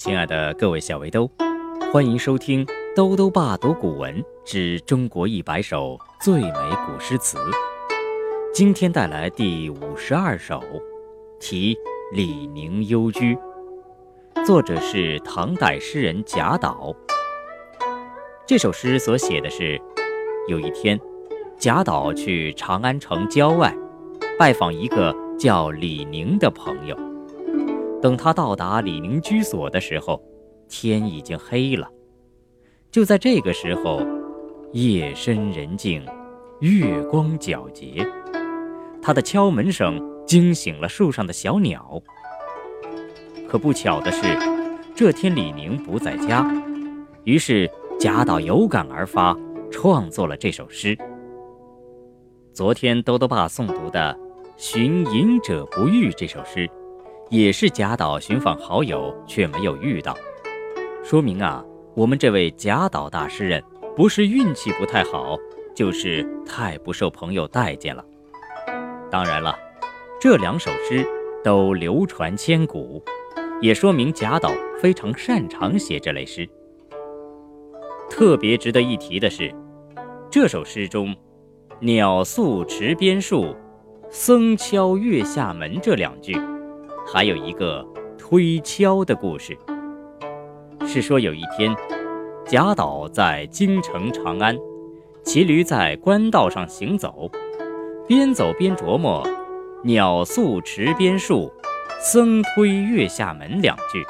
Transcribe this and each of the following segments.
亲爱的各位小围兜，欢迎收听《兜兜爸读古文之中国一百首最美古诗词》。今天带来第五十二首，题《李宁幽居》，作者是唐代诗人贾岛。这首诗所写的是，有一天，贾岛去长安城郊外拜访一个叫李宁的朋友。等他到达李宁居所的时候，天已经黑了。就在这个时候，夜深人静，月光皎洁，他的敲门声惊醒了树上的小鸟。可不巧的是，这天李宁不在家，于是贾岛有感而发，创作了这首诗。昨天兜兜爸诵读的《寻隐者不遇》这首诗。也是贾岛寻访好友却没有遇到，说明啊，我们这位贾岛大诗人不是运气不太好，就是太不受朋友待见了。当然了，这两首诗都流传千古，也说明贾岛非常擅长写这类诗。特别值得一提的是，这首诗中“鸟宿池边树，僧敲月下门”这两句。还有一个推敲的故事，是说有一天，贾岛在京城长安，骑驴在官道上行走，边走边琢磨“鸟宿池边树，僧推月下门”两句。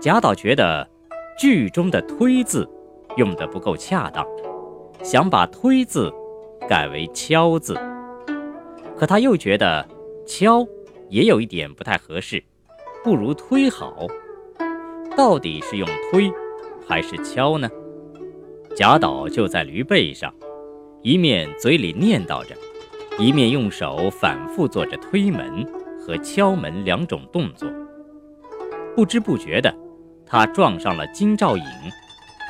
贾岛觉得句中的“推”字用得不够恰当，想把“推”字改为“敲”字，可他又觉得“敲”。也有一点不太合适，不如推好。到底是用推还是敲呢？贾岛就在驴背上，一面嘴里念叨着，一面用手反复做着推门和敲门两种动作。不知不觉的，他撞上了金兆尹，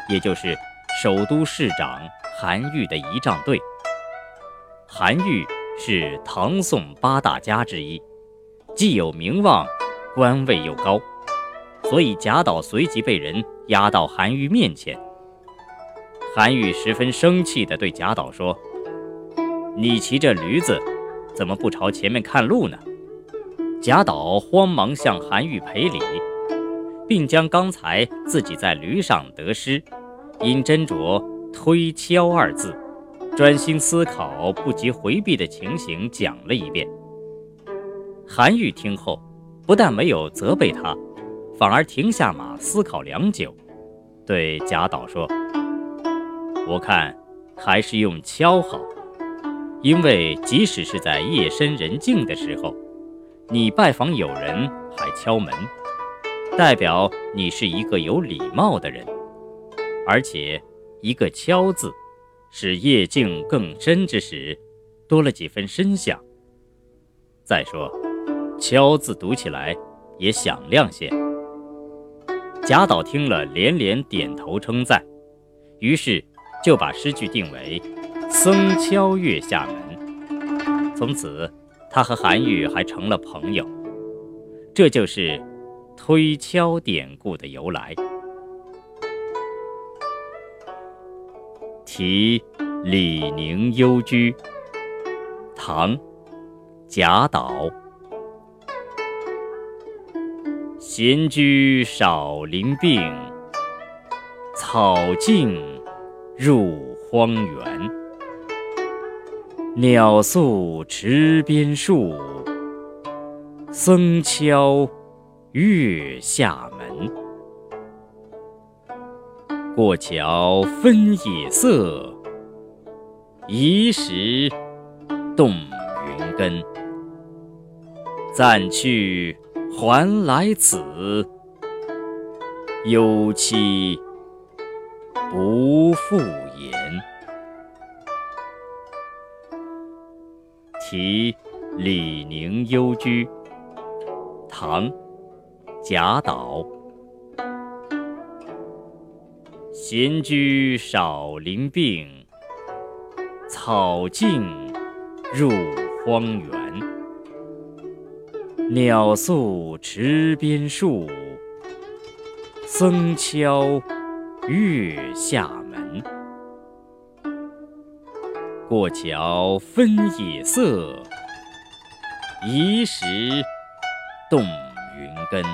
也就是首都市长韩愈的仪仗队。韩愈是唐宋八大家之一。既有名望，官位又高，所以贾岛随即被人押到韩愈面前。韩愈十分生气地对贾岛说：“你骑着驴子，怎么不朝前面看路呢？”贾岛慌忙向韩愈赔礼，并将刚才自己在驴上得失，因斟酌“推敲”二字，专心思考不及回避的情形讲了一遍。韩愈听后，不但没有责备他，反而停下马思考良久，对贾岛说：“我看还是用敲好，因为即使是在夜深人静的时候，你拜访友人还敲门，代表你是一个有礼貌的人，而且一个敲字，使夜静更深之时，多了几分声响。再说。”敲字读起来也响亮些。贾岛听了，连连点头称赞，于是就把诗句定为“僧敲月下门”。从此，他和韩愈还成了朋友。这就是推敲典故的由来。题李宁幽居，唐，贾岛。闲居少林病，草径入荒原。鸟宿池边树，僧敲月下门。过桥分野色，移石动云根。暂去。还来此，有期不复言。题李宁幽居，唐·贾岛。闲居少林病，草径入荒原。鸟宿池边树，僧敲月下门。过桥分野色，移时动云根。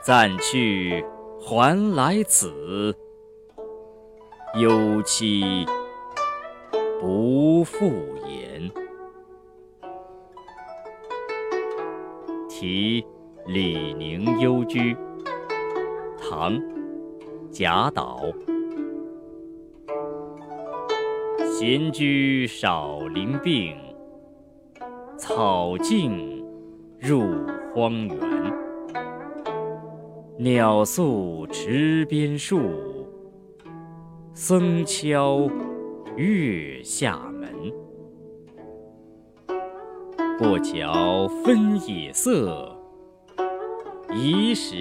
暂去还来此，幽期不复言。题李宁幽居，唐·贾岛。闲居少林病，草径入荒原。鸟宿池边树，僧敲月下门。过桥分野色，移时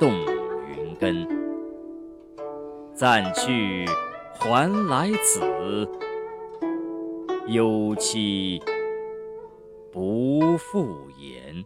动云根。暂去还来此，幽期不复言。